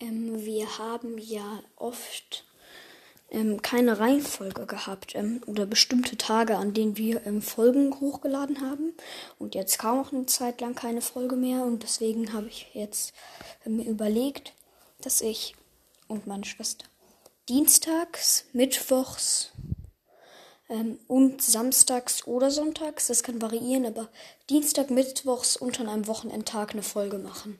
Ähm, wir haben ja oft ähm, keine Reihenfolge gehabt ähm, oder bestimmte Tage, an denen wir ähm, Folgen hochgeladen haben. Und jetzt kam auch eine Zeit lang keine Folge mehr. Und deswegen habe ich jetzt ähm, mir überlegt, dass ich und meine Schwester dienstags, mittwochs ähm, und samstags oder sonntags, das kann variieren, aber Dienstag, mittwochs und an einem Wochenendtag eine Folge machen.